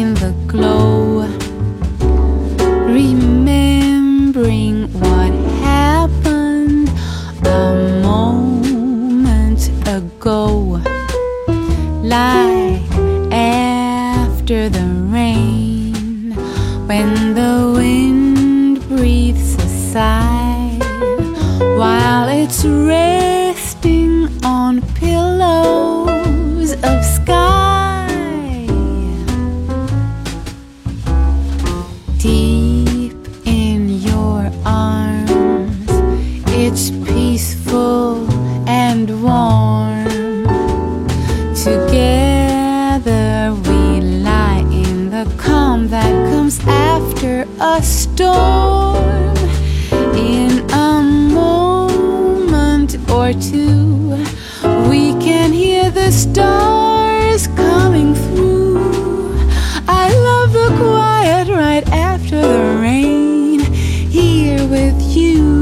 in the glow, remembering what happened a moment ago, like after the rain when the wind breathes a sigh while it's resting Deep in your arms, it's peaceful and warm. Together we lie in the calm that comes after a storm. In a moment or two, we can hear the stars. with you.